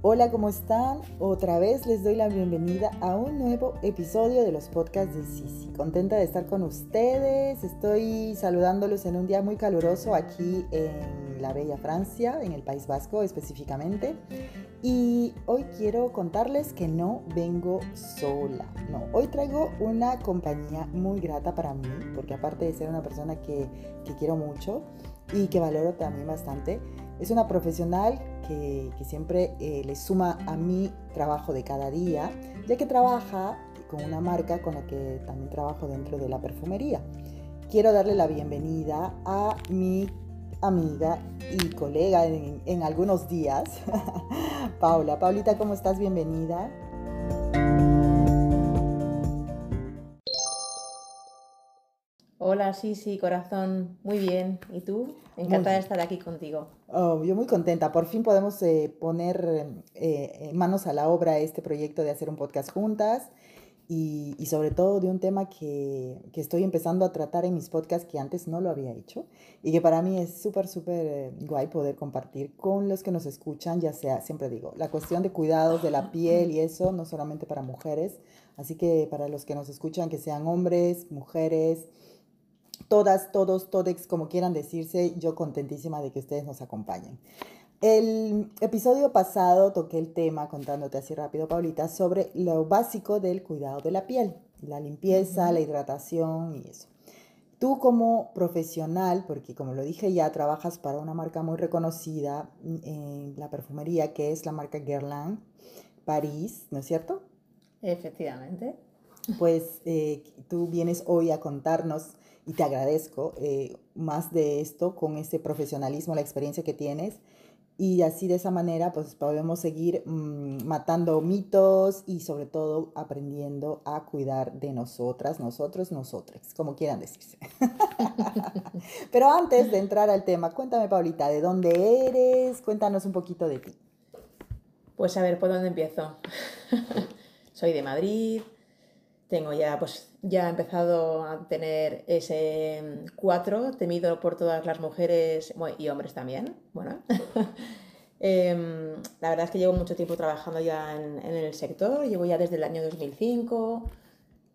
Hola, ¿cómo están? Otra vez les doy la bienvenida a un nuevo episodio de los podcasts de Sisi. Contenta de estar con ustedes. Estoy saludándolos en un día muy caluroso aquí en la bella Francia, en el País Vasco específicamente. Y hoy quiero contarles que no vengo sola. No, hoy traigo una compañía muy grata para mí, porque aparte de ser una persona que, que quiero mucho y que valoro también bastante, es una profesional que, siempre eh, le suma a mi trabajo de cada día, ya que trabaja con una marca con la que también trabajo dentro de la perfumería. Quiero darle la bienvenida a mi amiga y colega en, en algunos días, Paula. Paulita, ¿cómo estás? Bienvenida. Hola, sí, sí, corazón, muy bien. ¿Y tú? Encantada de estar aquí contigo. Oh, yo muy contenta. Por fin podemos eh, poner eh, manos a la obra este proyecto de hacer un podcast juntas y, y sobre todo de un tema que, que, estoy empezando a tratar en mis podcasts que antes no lo había hecho y que para mí es súper, súper eh, guay poder compartir con los que nos escuchan, ya sea, siempre digo, la cuestión de cuidados de la piel y eso, no solamente para mujeres, así que para los que nos escuchan, que sean hombres, mujeres, todas, todos, todex, como quieran decirse, yo contentísima de que ustedes nos acompañen. El episodio pasado toqué el tema, contándote así rápido, Paulita, sobre lo básico del cuidado de la piel, la limpieza, la hidratación y eso. Tú como profesional, porque como lo dije ya, trabajas para una marca muy reconocida en la perfumería, que es la marca Guerlain, París, ¿no es cierto? Efectivamente. Pues eh, tú vienes hoy a contarnos y te agradezco eh, más de esto con ese profesionalismo, la experiencia que tienes. Y así de esa manera, pues podemos seguir mmm, matando mitos y sobre todo aprendiendo a cuidar de nosotras, nosotros, nosotras, como quieran decirse. Pero antes de entrar al tema, cuéntame, Paulita, ¿de dónde eres? Cuéntanos un poquito de ti. Pues a ver, ¿por dónde empiezo? Soy de Madrid, tengo ya, pues ya he empezado a tener ese 4, temido por todas las mujeres y hombres también. Bueno, eh, la verdad es que llevo mucho tiempo trabajando ya en, en, el sector, llevo ya desde el año 2005,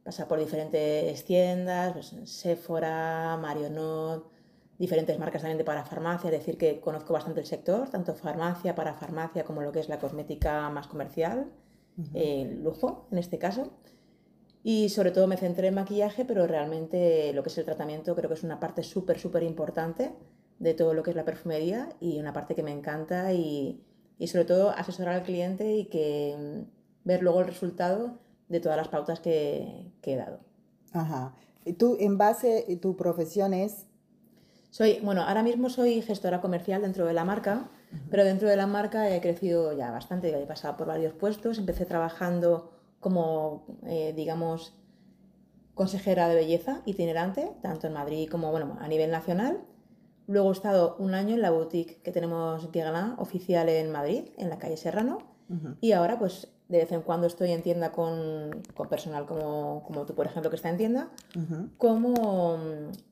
pasa por diferentes tiendas, pues, Sephora, Marionot, diferentes marcas también de para farmacia, es decir, que conozco bastante el sector, tanto farmacia, para farmacia, como lo que es la cosmética más comercial, uh -huh. eh, lujo en este caso. Y sobre todo me centré en maquillaje, pero realmente lo que es el tratamiento creo que es una parte súper, súper importante de todo lo que es la perfumería y una parte que me encanta y, y sobre todo asesorar al cliente y que mm, ver luego el resultado de todas las pautas que, que he dado. Ajá. ¿Tú en base, tu profesión es? Soy, bueno, ahora mismo soy gestora comercial dentro de la marca, uh -huh. pero dentro de la marca he crecido ya bastante, he pasado por varios puestos, empecé trabajando como, eh, digamos, consejera de belleza itinerante, tanto en Madrid como bueno, a nivel nacional. Luego he estado un año en la boutique que tenemos Guerlain oficial en Madrid, en la calle Serrano. Uh -huh. Y ahora, pues, de vez en cuando estoy en tienda con, con personal como, como, tú, por ejemplo, que está en tienda. Uh -huh. Como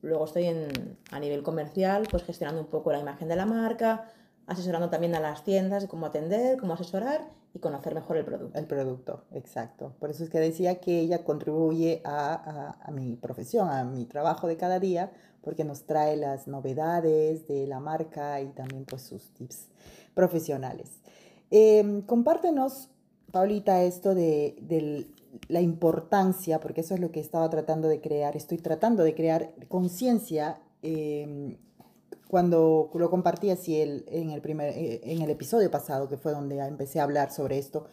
luego estoy en, a nivel comercial, pues gestionando un poco la imagen de la marca, asesorando también a las tiendas cómo atender, cómo asesorar y conocer mejor el producto. El producto, exacto. Por eso es que decía que ella contribuye a, mi profesión, a mi trabajo de cada día, porque nos trae las novedades de la marca y también pues sus tips profesionales. Eh, compártenos, Paulita, esto de, de la importancia, porque eso es lo que estaba tratando de crear, estoy tratando de crear conciencia. Eh, cuando lo compartí así el, en, el primer, eh, en el episodio pasado, que fue donde empecé a hablar sobre esto,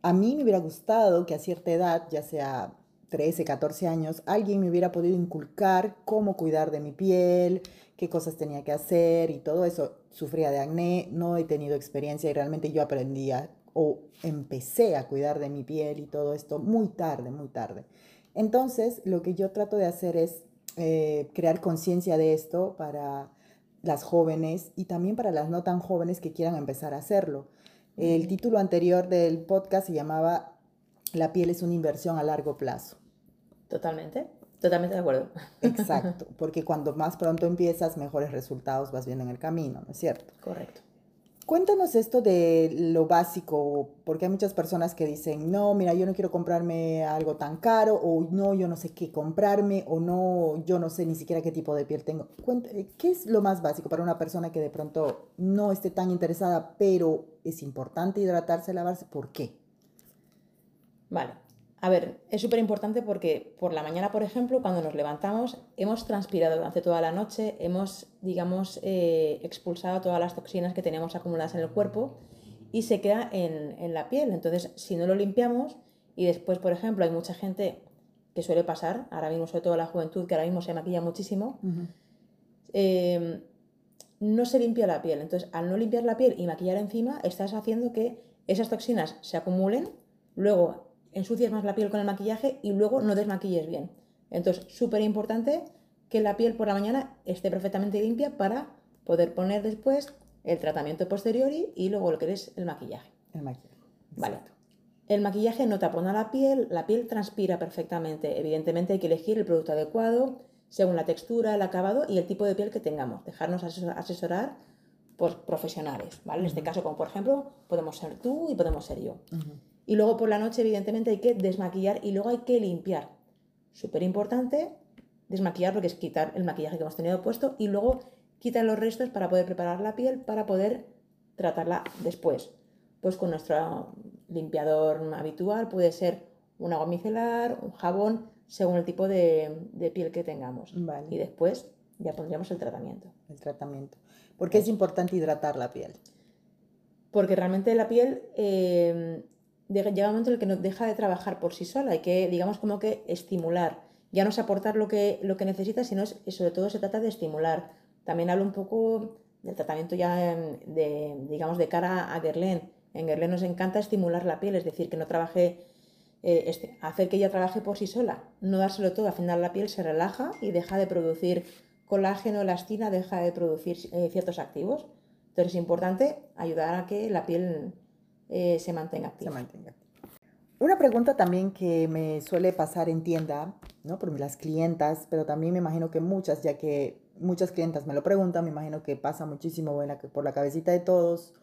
a mí me hubiera gustado que a cierta edad, ya sea 13, 14 años, alguien me hubiera podido inculcar cómo cuidar de mi piel, qué cosas tenía que hacer y todo eso. Sufría de acné, no he tenido experiencia y realmente yo aprendía o empecé a cuidar de mi piel y todo esto muy tarde, muy tarde. Entonces, lo que yo trato de hacer es eh, crear conciencia de esto para las jóvenes y también para las no tan jóvenes que quieran empezar a hacerlo. El título anterior del podcast se llamaba La piel es una inversión a largo plazo. Totalmente, totalmente de acuerdo. Exacto, porque cuando más pronto empiezas, mejores resultados vas viendo en el camino, ¿no es cierto? Correcto. Cuéntanos esto de lo básico, porque hay muchas personas que dicen, no, mira, yo no quiero comprarme algo tan caro, o no, yo no sé qué comprarme, o no, yo no sé ni siquiera qué tipo de piel tengo. ¿Qué es lo más básico para una persona que de pronto no esté tan interesada, pero es importante hidratarse, lavarse? ¿Por qué? Vale. A ver, es súper importante porque por la mañana, por ejemplo, cuando nos levantamos, hemos transpirado durante toda la noche, hemos, digamos, eh, expulsado todas las toxinas que tenemos acumuladas en el cuerpo y se queda en, la piel. Entonces, si no lo limpiamos y después, por ejemplo, hay mucha gente que suele pasar, ahora mismo sobre todo la juventud, que ahora mismo se maquilla muchísimo, eh, no se limpia la piel. Entonces, al no limpiar la piel y maquillar encima, estás haciendo que esas toxinas se acumulen, luego ensucias más la piel con el maquillaje y luego no desmaquilles bien. Entonces, súper importante que la piel por la mañana esté perfectamente limpia para poder poner después el tratamiento posterior y luego lo que es el maquillaje. El maquillaje. Vale. El maquillaje no tapona la piel, la piel transpira perfectamente. Evidentemente hay que elegir el producto adecuado según la textura, el acabado y el tipo de piel que tengamos. Dejarnos asesorar por profesionales, ¿vale? En este caso, como por ejemplo, podemos ser tú y podemos ser yo. Y luego por la noche, evidentemente, hay que desmaquillar y luego hay que limpiar. Súper importante, desmaquillar porque es quitar el maquillaje que hemos tenido puesto y luego quitar los restos para poder preparar la piel para poder tratarla después. Pues con nuestro limpiador habitual puede ser un agua micelar, un jabón, según el tipo de, piel que tengamos. Y después ya pondríamos el tratamiento. El tratamiento. ¿Por qué es importante hidratar la piel? Porque realmente la piel eh, llega un momento en el que no deja de trabajar por sí sola, hay que, digamos, como que estimular. Ya no es aportar lo que, lo que necesita, sino es, sobre todo se trata de estimular. También hablo un poco del tratamiento ya de, digamos, de cara a Guerlain. En Guerlain nos encanta estimular la piel, es decir, que no trabaje, eh, este, hacer que ella trabaje por sí sola, no dárselo todo, al final la piel se relaja y deja de producir colágeno, elastina, deja de producir eh, ciertos activos. Entonces es importante ayudar a que la piel eh, se mantenga activa. Se mantenga. Una pregunta también que me suele pasar en tienda, ¿no? Por las clientas, pero también me imagino que muchas, ya que muchas clientas me lo preguntan, me imagino que pasa muchísimo por la cabecita de todos,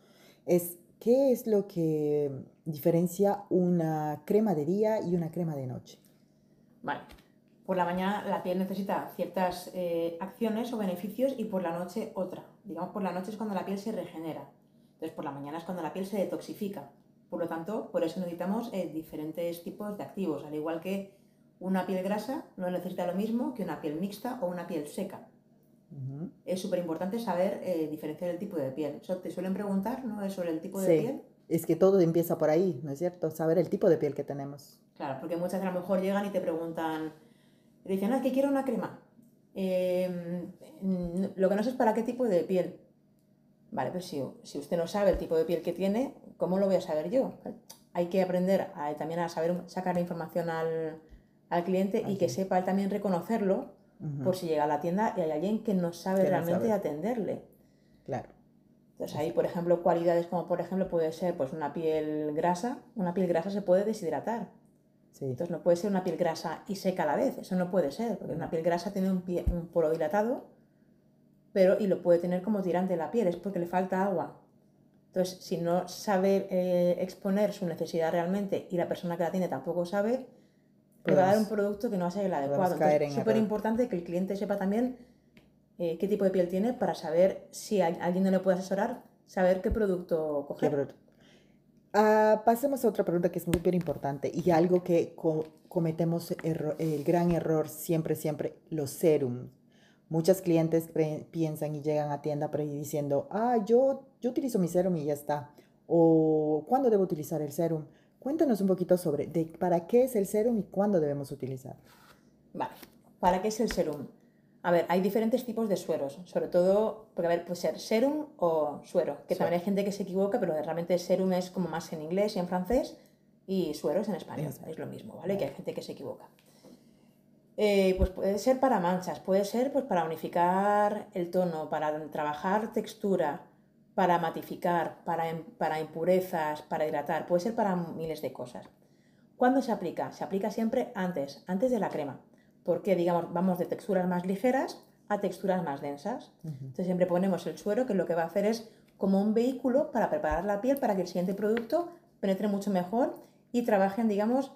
es ¿qué es lo que diferencia una crema de día y una crema de noche? Vale. Por la mañana la piel necesita ciertas eh, acciones o beneficios y por la noche otra. Digamos, por la noche es cuando la piel se regenera. Entonces, por la mañana es cuando la piel se detoxifica. Por lo tanto, por eso necesitamos eh, diferentes tipos de activos, al igual que una piel grasa no necesita lo mismo que una piel mixta o una piel seca. Es súper importante saber eh, diferenciar el tipo de piel. Eso te suelen preguntar, ¿no? Sobre el tipo de piel. Es que todo empieza por ahí, ¿no es cierto? Saber el tipo de piel que tenemos. Claro, porque muchas a lo mejor llegan y te preguntan, te dicen, ah, que quiero una crema. Em, lo que no sé es para qué tipo de piel. Vale, pero si, usted no sabe el tipo de piel que tiene, ¿cómo lo voy a saber yo? Hay que aprender también a saber sacar la información al, cliente y que sepa él también reconocerlo por si llega a la tienda y hay alguien que no sabe realmente atenderle. Claro. Entonces ahí, por ejemplo, cualidades como por ejemplo puede ser pues una piel grasa, una piel grasa se puede deshidratar. Entonces no puede ser una piel grasa y seca a la vez, eso no puede ser, porque una piel grasa tiene un, pie, un poro dilatado pero y lo puede tener como tirante de la piel, es porque le falta agua. Entonces, si no sabe eh, exponer su necesidad realmente y la persona que la tiene tampoco sabe, le va a dar un producto que no va a ser el adecuado. Es súper importante que el cliente sepa también eh, qué tipo de piel tiene para saber si alguien no le puede asesorar, saber qué producto coger. Ah, pasemos a otra pregunta que es muy importante y algo que cometemos el gran error siempre, siempre, los serums Muchas clientes piensan y llegan a tienda diciendo, ah, yo, yo utilizo mi serum y ya está. O, ¿cuándo debo utilizar el serum? Cuéntanos un poquito sobre de, para qué es el serum y cuándo debemos utilizar. Vale, ¿para qué es el serum? A ver, hay diferentes tipos de sueros, sobre todo, porque a ver, puede ser serum o suero, que también hay gente que se equivoca, pero realmente serum es como más en inglés y en francés, y suero es en español, es lo mismo, ¿vale? Que hay gente que se equivoca. Eh, pues puede ser para manchas, puede ser pues para unificar el tono, para trabajar textura, para matificar, para, para impurezas, para hidratar, puede ser para miles de cosas. ¿Cuándo se aplica? Se aplica siempre antes, antes de la crema, porque digamos vamos de texturas más ligeras a texturas más densas. Entonces siempre ponemos el suero que lo que va a hacer es como un vehículo para preparar la piel para que el siguiente producto penetre mucho mejor y trabajen, digamos,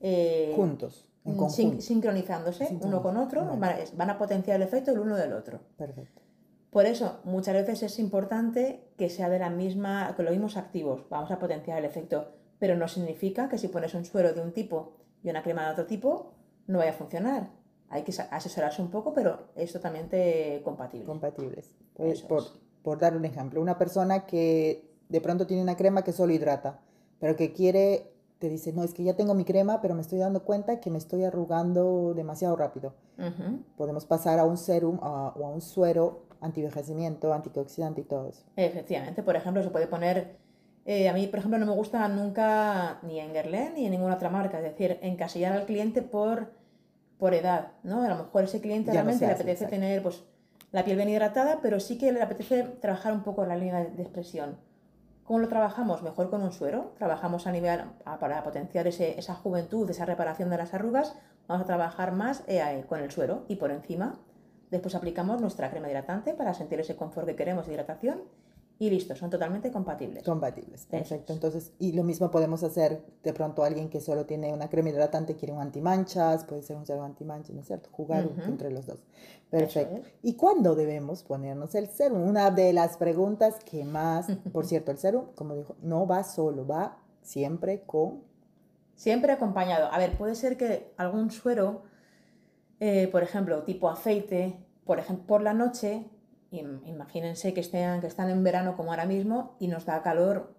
eh, juntos, sincronizándose uno con otro, van, a potenciar el efecto el uno del otro. Perfecto. Por eso, muchas veces es importante que sea de la misma, con los mismos activos, vamos a potenciar el efecto, pero no significa que si pones un suero de un tipo y una crema de otro tipo, no vaya a funcionar. Hay que asesorarse un poco, pero es totalmente compatible. Compatibles. Pues, por, por dar un ejemplo, una persona que de pronto tiene una crema que solo hidrata, pero que quiere te dice, no, es que ya tengo mi crema, pero me estoy dando cuenta que me estoy arrugando demasiado rápido. Podemos pasar a un serum o a un suero antivejecimiento, antioxidante y todo eso. Efectivamente, por ejemplo, se puede poner, eh, a mí, por ejemplo, no me gusta nunca ni en Guerlain ni en ninguna otra marca, es decir, encasillar al cliente por, por edad, ¿no? A lo mejor ese cliente realmente le apetece tener, pues, la piel bien hidratada, pero sí que le apetece trabajar un poco la línea de expresión. ¿Cómo lo trabajamos? Mejor con un suero. Trabajamos a nivel, para potenciar esa juventud, esa reparación de las arrugas, vamos a trabajar más eh, con el suero y por encima. Después aplicamos nuestra crema hidratante para sentir ese confort que queremos de hidratación y listo, son totalmente compatibles. Compatibles, perfecto. Entonces, y lo mismo podemos hacer de pronto alguien que solo tiene una crema hidratante, quiere un antimanchas, puede ser un serum antimanchas, ¿no es cierto? Jugar entre los dos. Perfecto. ¿Y cuándo debemos ponernos el serum? Una de las preguntas que más, por cierto, el serum, como dijo, no va solo, va siempre con... Siempre acompañado. A ver, puede ser que algún suero, eh, por ejemplo, tipo aceite, por ejemplo, por la noche imagínense que, estén, que están en verano como ahora mismo y nos da calor,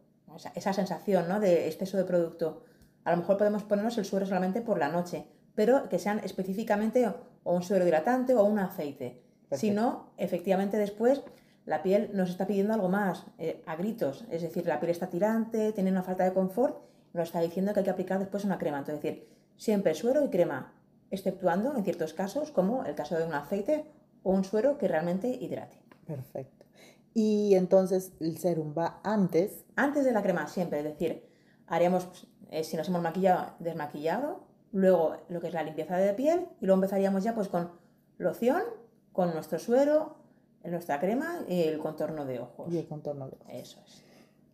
esa, sensación ¿no? de exceso de producto. A lo mejor podemos ponernos el suero solamente por la noche, pero que sean específicamente o un suero hidratante o un aceite. Si no, efectivamente después la piel nos está pidiendo algo más, eh, a gritos. Es decir, la piel está tirante, tiene una falta de confort, nos está diciendo que hay que aplicar después una crema. Entonces, es decir, siempre suero y crema, exceptuando en ciertos casos, como el caso de un aceite o un suero que realmente hidrate. Perfecto. Y entonces el serum va antes. Antes de la crema, siempre. Es decir, haríamos, pues, eh, si nos hemos maquillado, desmaquillado, luego lo que es la limpieza de piel y luego empezaríamos ya pues con loción, con nuestro suero, nuestra crema y el contorno de ojos. Y el contorno de ojos. Eso es.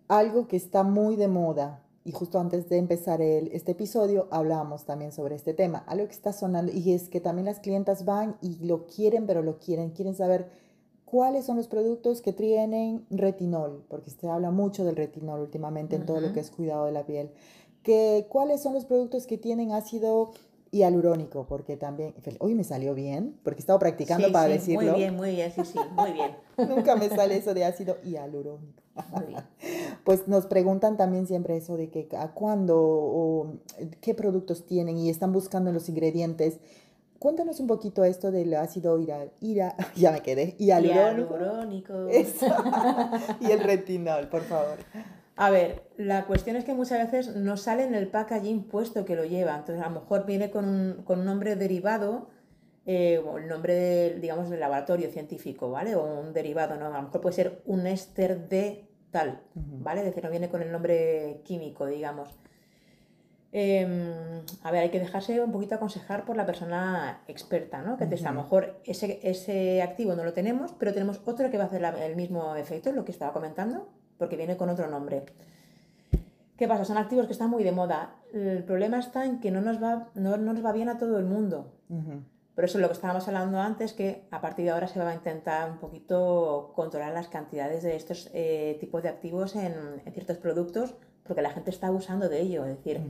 Algo que está muy de moda y justo antes de empezar el, este episodio hablábamos también sobre este tema, algo que está sonando y es que también las clientas van y lo quieren, pero lo quieren, quieren saber cuáles son los productos que tienen retinol, porque se habla mucho del retinol últimamente en todo lo que es cuidado de la piel, que cuáles son los productos que tienen ácido hialurónico, porque también, hoy me salió bien, porque he estado practicando para sí, decirlo. Muy bien, muy bien, sí, sí, muy bien. Nunca me sale eso de ácido hialurónico. Pues nos preguntan también siempre eso de que a cuándo o qué productos tienen y están buscando los ingredientes. Cuéntanos un poquito esto del ácido ira, ira ya me quedé, hialurónico. y el retinol, por favor. A ver, la cuestión es que muchas veces no sale en el packaging puesto que lo lleva. Entonces, a lo mejor viene con un, con un nombre derivado, eh, o el nombre, de, digamos, del laboratorio científico, ¿vale? O un derivado, ¿no? A lo mejor puede ser un éster de tal, ¿vale? Es decir, no viene con el nombre químico, digamos. Em, a ver, hay que dejarse un poquito aconsejar por la persona experta, ¿no? Que a lo mejor ese, ese activo no lo tenemos, pero tenemos otro que va a hacer el mismo efecto, lo que estaba comentando, porque viene con otro nombre. ¿Qué pasa? Son activos que están muy de moda. El problema está en que no nos va, no, nos va bien a todo el mundo. Por eso lo que estábamos hablando antes, que a partir de ahora se va a intentar un poquito controlar las cantidades de estos eh, tipos de activos en, ciertos productos, porque la gente está abusando de ello. Es decir,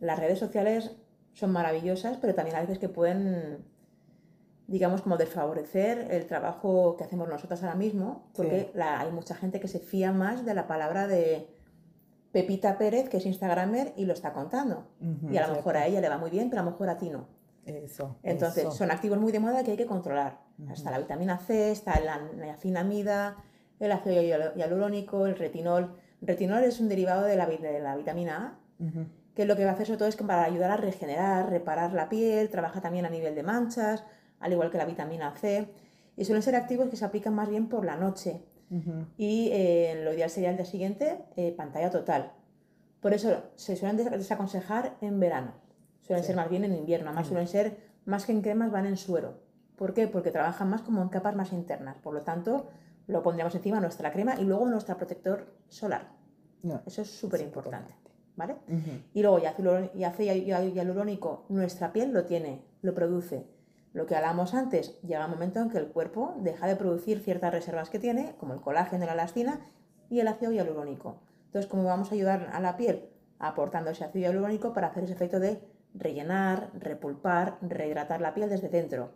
las redes sociales son maravillosas, pero también a veces que pueden digamos, como desfavorecer el trabajo que hacemos nosotras ahora mismo, porque hay mucha gente que se fía más de la palabra de Pepita Pérez, que es Instagramer, y lo está contando. y a lo mejor a ella le va muy bien, pero a lo mejor a ti no. Eso. Entonces, son activos muy de moda que hay que controlar. Está la vitamina C, está la niacinamida, el ácido hialurónico, el retinol. Retinol es un derivado de la, de la vitamina A, que lo que va a hacer sobre todo es que para ayudar a regenerar, reparar la piel, trabaja también a nivel de manchas, al igual que la vitamina C, y suelen ser activos que se aplican más bien por la noche. Y eh, lo ideal sería el día siguiente eh, pantalla total. Por eso se suelen desaconsejar en verano. Suelen ser más bien en invierno. Además, suelen ser más que en cremas, van en suero. ¿Por qué? Porque trabajan más como en capas más internas. Por lo tanto, lo pondríamos encima nuestra crema y luego nuestro protector solar. Eso es súper importante. ¿Vale? Y luego ya ácido hialurónico, nuestra piel lo tiene, lo produce. Lo que hablábamos antes, llega un momento en que el cuerpo deja de producir ciertas reservas que tiene, como el colágeno, la elastina y el ácido hialurónico. Entonces, ¿cómo vamos a ayudar a la piel? Aportando ese ácido hialurónico para hacer ese efecto de rellenar, repulpar, rehidratar la piel desde dentro.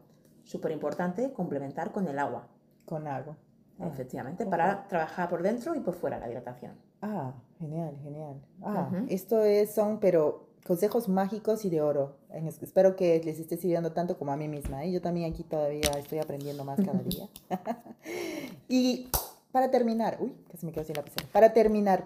Súper importante complementar con el agua. Con agua. Ah, Efectivamente, para trabajar por dentro y por fuera la hidratación. Ah, genial, genial. Ah, esto es, son, pero consejos mágicos y de oro. espero que les esté sirviendo tanto como a mí misma. ¿eh? Yo también aquí todavía estoy aprendiendo más cada día. y para terminar, uy, casi me quedo sin la pizarra. Para terminar,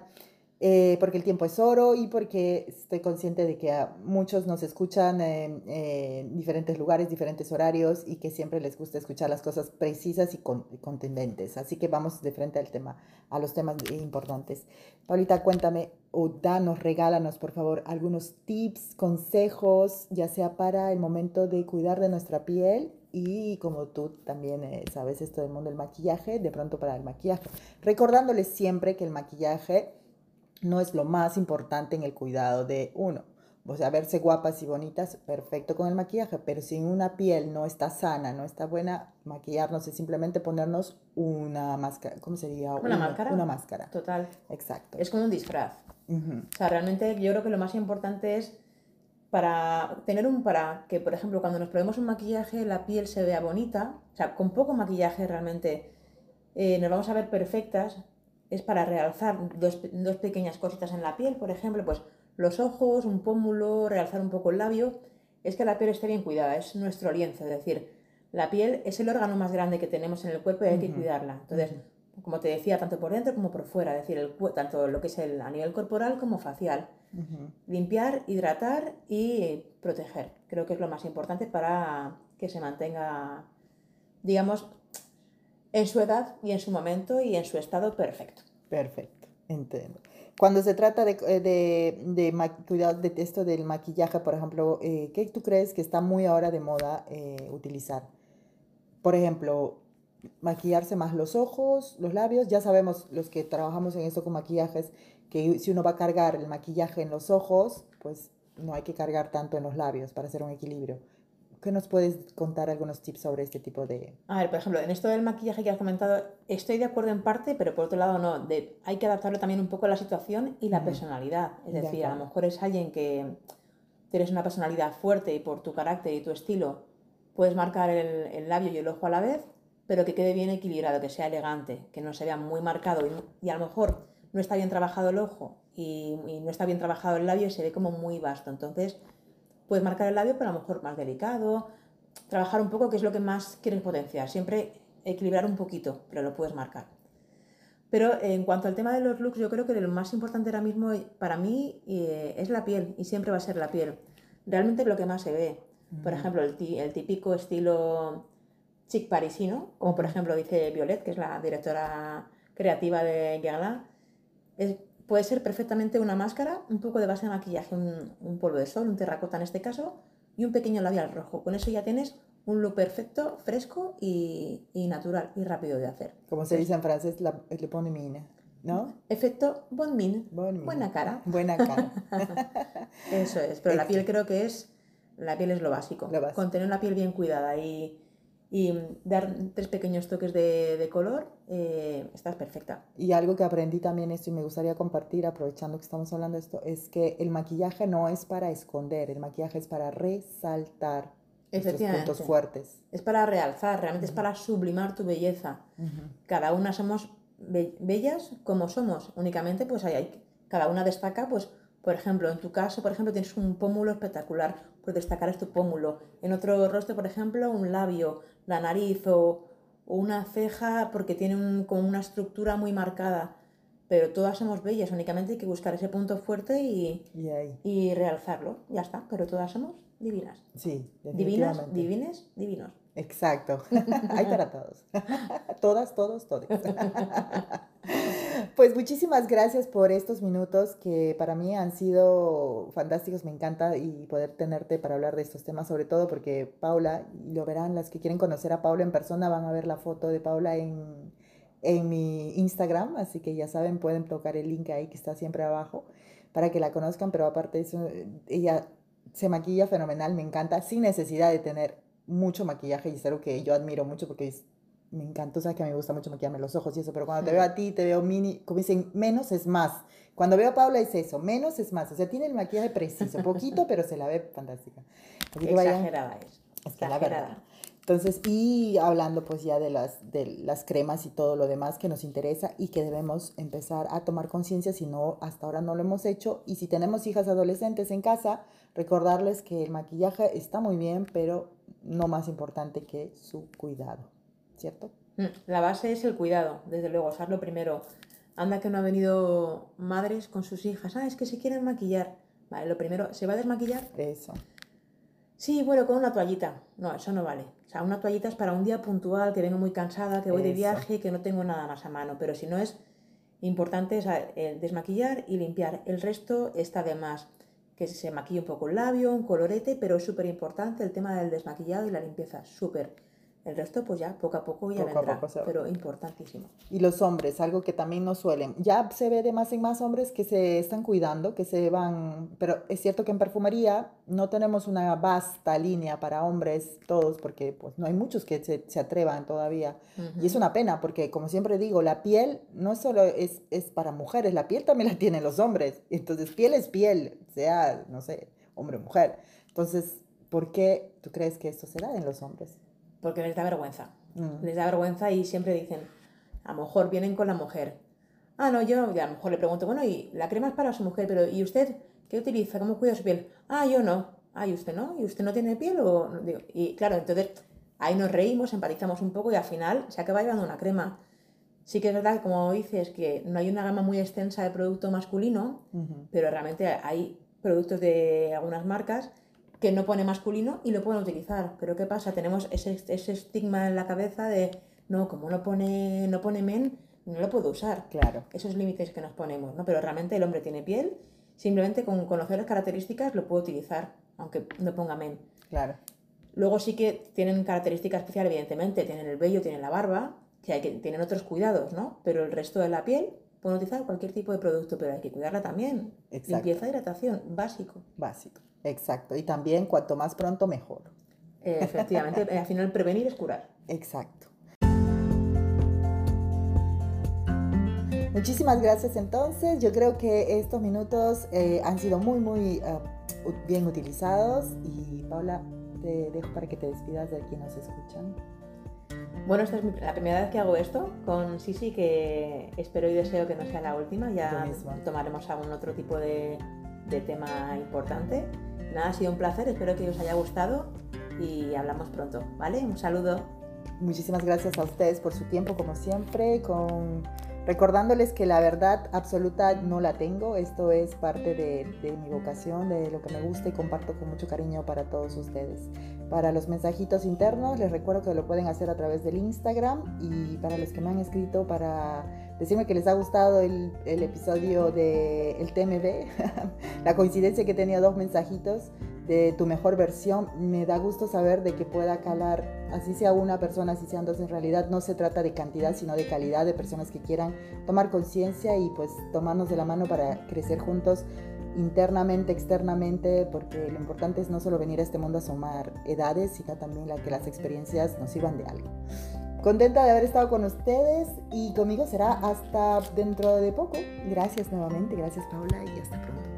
eh, porque el tiempo es oro y porque estoy consciente de que a muchos nos escuchan en diferentes lugares, diferentes horarios y que siempre les gusta escuchar las cosas precisas y, contundentes. Así que vamos de frente al tema, a los temas importantes. Paulita, cuéntame o danos, regálanos por favor algunos tips, consejos, ya sea para el momento de cuidar de nuestra piel y como tú también eh, sabes esto del mundo del maquillaje, de pronto para el maquillaje. Recordándoles siempre que el maquillaje no es lo más importante en el cuidado de uno. O sea, verse guapas y bonitas, perfecto con el maquillaje, pero si una piel no está sana, no está buena, maquillarnos es simplemente ponernos una máscara, ¿cómo sería? Una, máscara. Una máscara. Total. Exacto. Es como un disfraz. O sea, realmente yo creo que lo más importante es para tener un, para que, por ejemplo, cuando nos probemos un maquillaje, la piel se vea bonita, o sea, con poco maquillaje realmente eh, nos vamos a ver perfectas, es para realzar dos, pequeñas cositas en la piel, por ejemplo, pues los ojos, un pómulo, realzar un poco el labio, es que la piel esté bien cuidada, es nuestro lienzo, es decir, la piel es el órgano más grande que tenemos en el cuerpo y hay que cuidarla. Entonces, como te decía, tanto por dentro como por fuera, es decir, el, tanto lo que es el, a nivel corporal como facial. Limpiar, hidratar y proteger. Creo que es lo más importante para que se mantenga, digamos, en su edad y en su momento y en su estado perfecto. Perfecto, entiendo. Cuando se trata de, eh, de, de, de esto del maquillaje, por ejemplo, eh, ¿qué tú crees que está muy ahora de moda eh, utilizar? Por ejemplo, maquillarse más los ojos, los labios. Ya sabemos los que trabajamos en esto con maquillajes que si uno va a cargar el maquillaje en los ojos, pues no hay que cargar tanto en los labios para hacer un equilibrio. ¿Qué nos puedes contar algunos tips sobre este tipo de...? A ver, por ejemplo, en esto del maquillaje que has comentado, estoy de acuerdo en parte, pero por otro lado no. De, hay que adaptarlo también un poco a la situación y la personalidad. Es decir, a lo mejor es alguien que tienes una personalidad fuerte y por tu carácter y tu estilo puedes marcar el, labio y el ojo a la vez, pero que quede bien equilibrado, que sea elegante, que no se vea muy marcado y, a lo mejor no está bien trabajado el ojo y, y no está bien trabajado el labio y se ve como muy vasto. Entonces Puedes marcar el labio, pero a lo mejor más delicado. Trabajar un poco, que es lo que más quieres potenciar. Siempre equilibrar un poquito, pero lo puedes marcar. Pero en cuanto al tema de los looks, yo creo que lo más importante ahora mismo para mí eh, es la piel y siempre va a ser la piel. Realmente es lo que más se ve. Por ejemplo, el, el, típico estilo chic parisino, como por ejemplo dice Violet, que es la directora creativa de Guerlain, es Puede ser perfectamente una máscara, un poco de base de maquillaje, un, polvo de sol, un terracota en este caso, y un pequeño labial rojo. Con eso ya tienes un look perfecto, fresco y, natural y rápido de hacer. Como se dice en francés, la, le pone mine, ¿no? Efecto bon mine. Buena cara. Buena cara. eso es, pero la piel creo que es, la piel es lo básico. lo básico. Con tener la piel bien cuidada y y dar tres pequeños toques de, color, eh, estás perfecta. Y algo que aprendí también esto y me gustaría compartir, aprovechando que estamos hablando de esto, es que el maquillaje no es para esconder, el maquillaje es para resaltar puntos fuertes. Es para realzar, realmente es para sublimar tu belleza. Cada una somos bellas como somos, únicamente pues hay, cada una destaca pues por ejemplo, en tu caso, por ejemplo, tienes un pómulo espectacular, pues destacar es tu pómulo. En otro rostro, por ejemplo, un labio, la nariz o, una ceja porque tiene como una estructura muy marcada. Pero todas somos bellas, únicamente hay que buscar ese punto fuerte y, y, realzarlo. Ya está, pero todas somos divinas. Sí, Divinas, divines, divinos. Exacto. Hay para todos. Todas, todos, todos. Pues muchísimas gracias por estos minutos que para mí han sido fantásticos. Me encanta y poder tenerte para hablar de estos temas, sobre todo porque Paula, lo verán las que quieren conocer a Paula en persona, van a ver la foto de Paula en, en mi Instagram, así que ya saben, pueden tocar el link ahí que está siempre abajo para que la conozcan, pero aparte eso, ella se maquilla fenomenal, me encanta, sin necesidad de tener mucho maquillaje y es algo que yo admiro mucho porque es, me encanta, sea, que a mí me gusta mucho maquillarme los ojos y eso, pero cuando te veo a ti, te veo mini, como dicen, menos es más. Cuando veo a Paula es eso, menos es más, o sea, tiene el maquillaje preciso, poquito, pero se la ve fantástica. Exagerada es. Exagerada. Entonces, y hablando pues ya de las, de las cremas y todo lo demás que nos interesa y que debemos empezar a tomar conciencia si no, hasta ahora no lo hemos hecho. Y si tenemos hijas adolescentes en casa, recordarles que el maquillaje está muy bien, pero no más importante que su cuidado, ¿cierto? Mm, la base es el cuidado, desde luego, lo primero. Anda que no ha venido madres con sus hijas, ah, es que se quieren maquillar. Vale, lo primero, ¿se va a desmaquillar? Eso. Sí, bueno, con una toallita. No, eso no vale. O sea, una toallita es para un día puntual, que vengo muy cansada, que voy de viaje, que no tengo nada más a mano. Pero si no es importante es desmaquillar y limpiar. El resto está de más. Que se maquille un poco el labio, un colorete, pero es súper importante el tema del desmaquillado y la limpieza. Súper. El resto, pues ya poco a poco ya vendrá, pero importantísimo. Y los hombres, algo que también no suelen. Ya se ve de más en más hombres que se están cuidando, que se van. Pero es cierto que en perfumería no tenemos una vasta línea para hombres todos, porque pues no hay muchos que se, se atrevan todavía. Y es una pena, porque como siempre digo, la piel no solo es, es para mujeres, la piel también la tienen los hombres. Entonces, piel es piel, sea, no sé, hombre o mujer. Entonces, ¿por qué tú crees que esto se da en los hombres? Porque les da vergüenza. Mm. Les da vergüenza y siempre dicen, a lo mejor vienen con la mujer. Ah, no, yo a lo mejor le pregunto, bueno, y la crema es para su mujer, pero ¿y usted qué utiliza? ¿Cómo cuida su piel? Ah, yo no. Ah, ¿y usted no? ¿Y usted no tiene piel? O... Y claro, entonces ahí nos reímos, empatizamos un poco y al final se acaba llevando una crema. Sí que es verdad como dices, que no hay una gama muy extensa de producto masculino, pero realmente hay productos de algunas marcas que no pone masculino y lo pueden utilizar. Pero ¿qué pasa? Tenemos ese, ese estigma en la cabeza de, no, como no pone, no pone men, no lo puedo usar. Claro. Esos límites que nos ponemos, ¿no? Pero realmente el hombre tiene piel, simplemente con conocer las características lo puede utilizar, aunque no ponga men. Claro. Luego sí que tienen características especiales, evidentemente, tienen el vello, tienen la barba, que, hay que tienen otros cuidados, ¿no? Pero el resto de la piel pueden utilizar cualquier tipo de producto, pero hay que cuidarla también. Exacto. Limpieza, hidratación, básico. Básico. Exacto, y también cuanto más pronto mejor. efectivamente, al final prevenir es curar. Exacto. Muchísimas gracias entonces. Yo creo que estos minutos eh, han sido muy, muy eh, bien utilizados y Paula, te dejo para que te despidas de quienes nos escuchan. Bueno, esta es la primera vez que hago esto con Sisi, que espero y deseo que no sea la última. Ya tomaremos algún otro tipo de, de tema importante. Nada, ha sido un placer, espero que os haya gustado y hablamos pronto, ¿vale? Un saludo. Muchísimas gracias a ustedes por su tiempo, como siempre, con recordándoles que la verdad absoluta no la tengo, esto es parte de, de, mi vocación, de lo que me gusta y comparto con mucho cariño para todos ustedes. Para los mensajitos internos, les recuerdo que lo pueden hacer a través del Instagram y para los que me han escrito para decirme que les ha gustado el, el episodio de el TMB, la coincidencia que tenía dos mensajitos de tu mejor versión, me da gusto saber de que pueda calar, así sea una persona, así sean dos, en realidad no se trata de cantidad, sino de calidad, de personas que quieran tomar conciencia y pues tomarnos de la mano para crecer juntos internamente, externamente, porque lo importante es no solo venir a este mundo a sumar edades, sino también la que las experiencias nos sirvan de algo. Contenta de haber estado con ustedes y conmigo será hasta dentro de poco. Gracias nuevamente, gracias Paula y hasta pronto.